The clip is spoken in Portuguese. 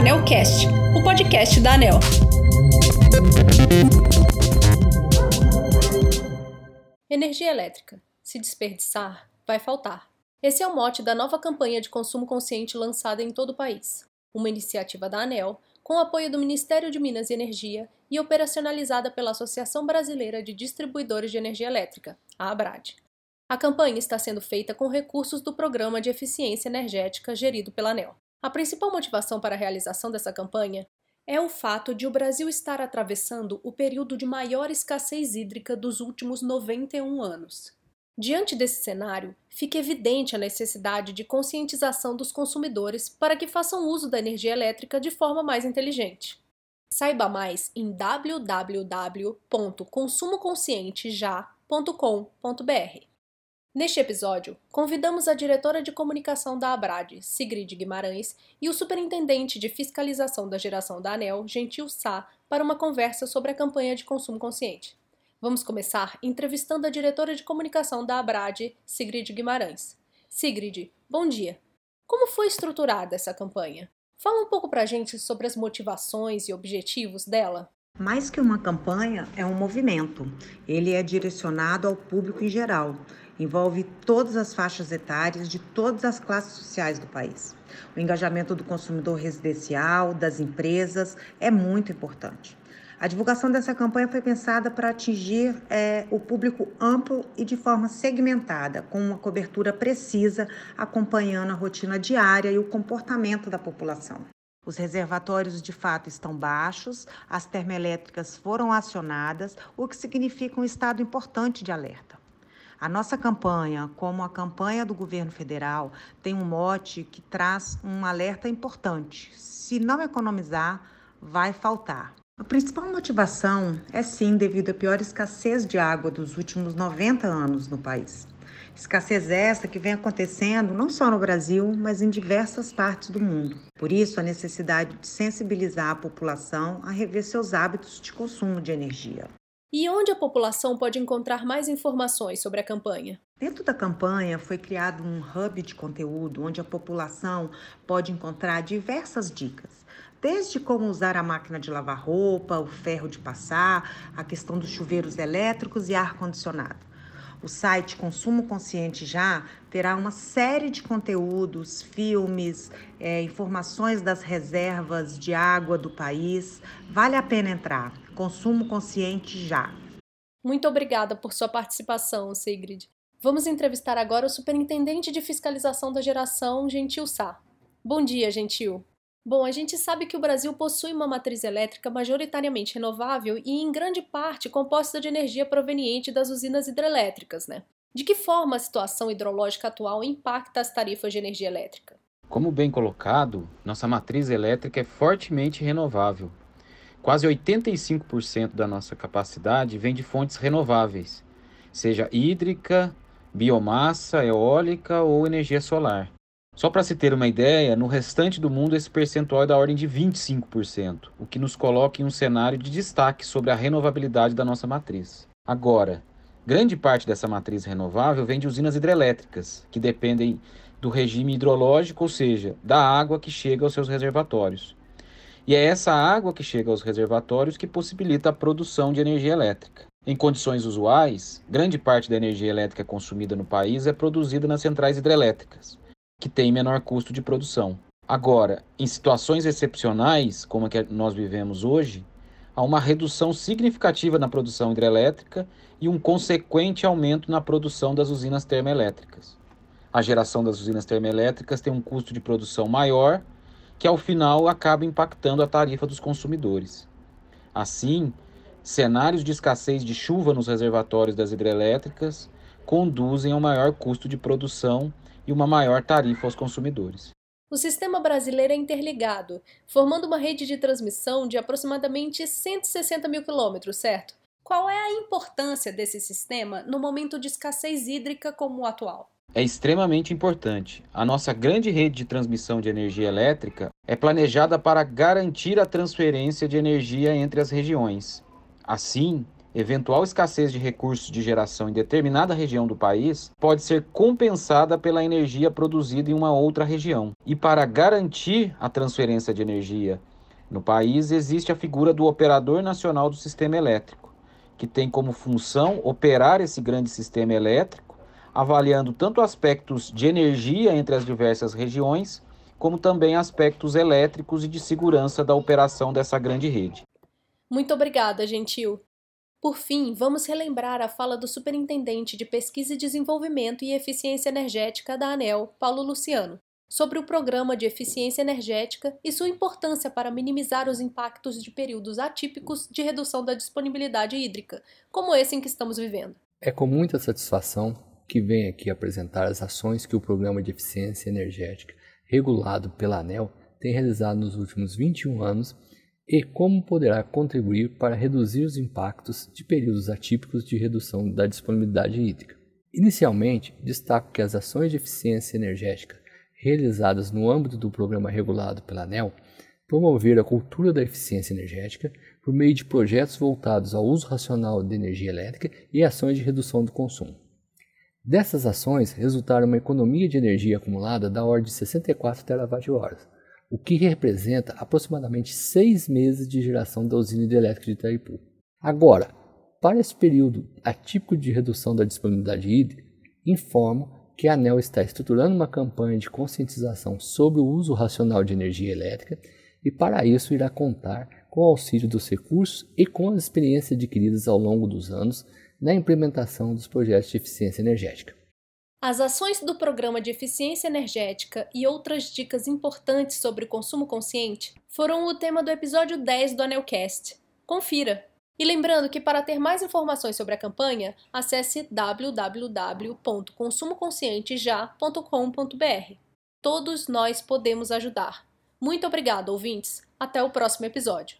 AnelCast, o podcast da Anel. Energia elétrica. Se desperdiçar, vai faltar. Esse é o mote da nova campanha de consumo consciente lançada em todo o país. Uma iniciativa da ANEL, com apoio do Ministério de Minas e Energia e operacionalizada pela Associação Brasileira de Distribuidores de Energia Elétrica, a ABRAD. A campanha está sendo feita com recursos do Programa de Eficiência Energética gerido pela ANEL. A principal motivação para a realização dessa campanha é o fato de o Brasil estar atravessando o período de maior escassez hídrica dos últimos 91 anos. Diante desse cenário, fica evidente a necessidade de conscientização dos consumidores para que façam uso da energia elétrica de forma mais inteligente. Saiba mais em www.consumoconscientejá.com.br. Neste episódio, convidamos a diretora de comunicação da Abrad, Sigrid Guimarães, e o superintendente de fiscalização da geração da ANEL, Gentil Sá, para uma conversa sobre a campanha de consumo consciente. Vamos começar entrevistando a diretora de comunicação da Abrad, Sigrid Guimarães. Sigrid, bom dia. Como foi estruturada essa campanha? Fala um pouco pra gente sobre as motivações e objetivos dela. Mais que uma campanha, é um movimento. Ele é direcionado ao público em geral envolve todas as faixas etárias de todas as classes sociais do país. O engajamento do consumidor residencial, das empresas, é muito importante. A divulgação dessa campanha foi pensada para atingir é, o público amplo e de forma segmentada, com uma cobertura precisa, acompanhando a rotina diária e o comportamento da população. Os reservatórios de fato estão baixos, as termoelétricas foram acionadas, o que significa um estado importante de alerta. A nossa campanha, como a campanha do governo federal, tem um mote que traz um alerta importante. Se não economizar, vai faltar. A principal motivação é sim devido à pior escassez de água dos últimos 90 anos no país. Escassez essa que vem acontecendo não só no Brasil, mas em diversas partes do mundo. Por isso, a necessidade de sensibilizar a população a rever seus hábitos de consumo de energia. E onde a população pode encontrar mais informações sobre a campanha? Dentro da campanha foi criado um hub de conteúdo onde a população pode encontrar diversas dicas, desde como usar a máquina de lavar roupa, o ferro de passar, a questão dos chuveiros elétricos e ar-condicionado. O site Consumo Consciente Já terá uma série de conteúdos, filmes, é, informações das reservas de água do país. Vale a pena entrar. Consumo Consciente Já. Muito obrigada por sua participação, Sigrid. Vamos entrevistar agora o Superintendente de Fiscalização da Geração, Gentil Sá. Bom dia, Gentil. Bom, a gente sabe que o Brasil possui uma matriz elétrica majoritariamente renovável e, em grande parte, composta de energia proveniente das usinas hidrelétricas, né? De que forma a situação hidrológica atual impacta as tarifas de energia elétrica? Como bem colocado, nossa matriz elétrica é fortemente renovável. Quase 85% da nossa capacidade vem de fontes renováveis, seja hídrica, biomassa, eólica ou energia solar. Só para se ter uma ideia, no restante do mundo esse percentual é da ordem de 25%, o que nos coloca em um cenário de destaque sobre a renovabilidade da nossa matriz. Agora, grande parte dessa matriz renovável vem de usinas hidrelétricas, que dependem do regime hidrológico, ou seja, da água que chega aos seus reservatórios. E é essa água que chega aos reservatórios que possibilita a produção de energia elétrica. Em condições usuais, grande parte da energia elétrica consumida no país é produzida nas centrais hidrelétricas que tem menor custo de produção. Agora, em situações excepcionais, como a que nós vivemos hoje, há uma redução significativa na produção hidrelétrica e um consequente aumento na produção das usinas termoelétricas. A geração das usinas termoelétricas tem um custo de produção maior, que ao final acaba impactando a tarifa dos consumidores. Assim, cenários de escassez de chuva nos reservatórios das hidrelétricas conduzem a um maior custo de produção e uma maior tarifa aos consumidores. O sistema brasileiro é interligado, formando uma rede de transmissão de aproximadamente 160 mil quilômetros, certo? Qual é a importância desse sistema no momento de escassez hídrica como o atual? É extremamente importante. A nossa grande rede de transmissão de energia elétrica é planejada para garantir a transferência de energia entre as regiões. Assim, eventual escassez de recursos de geração em determinada região do país pode ser compensada pela energia produzida em uma outra região. E para garantir a transferência de energia no país, existe a figura do operador nacional do sistema elétrico, que tem como função operar esse grande sistema elétrico, avaliando tanto aspectos de energia entre as diversas regiões, como também aspectos elétricos e de segurança da operação dessa grande rede. Muito obrigada, Gentil. Por fim, vamos relembrar a fala do Superintendente de Pesquisa e Desenvolvimento e Eficiência Energética da ANEL, Paulo Luciano, sobre o Programa de Eficiência Energética e sua importância para minimizar os impactos de períodos atípicos de redução da disponibilidade hídrica, como esse em que estamos vivendo. É com muita satisfação que venho aqui apresentar as ações que o Programa de Eficiência Energética, regulado pela ANEL, tem realizado nos últimos 21 anos e como poderá contribuir para reduzir os impactos de períodos atípicos de redução da disponibilidade hídrica. Inicialmente, destaco que as ações de eficiência energética realizadas no âmbito do programa regulado pela ANEL promoveram a cultura da eficiência energética por meio de projetos voltados ao uso racional de energia elétrica e ações de redução do consumo. Dessas ações resultaram uma economia de energia acumulada da ordem de 64 TWh, o que representa aproximadamente seis meses de geração da usina hidrelétrica de Itaipu. Agora, para esse período atípico de redução da disponibilidade hídrica, informo que a ANEL está estruturando uma campanha de conscientização sobre o uso racional de energia elétrica e, para isso, irá contar com o auxílio dos recursos e com as experiências adquiridas ao longo dos anos na implementação dos projetos de eficiência energética. As ações do Programa de Eficiência Energética e outras dicas importantes sobre o consumo consciente foram o tema do episódio 10 do Anelcast. Confira! E lembrando que para ter mais informações sobre a campanha, acesse www.consumoconscienteja.com.br. Todos nós podemos ajudar. Muito obrigado, ouvintes. Até o próximo episódio.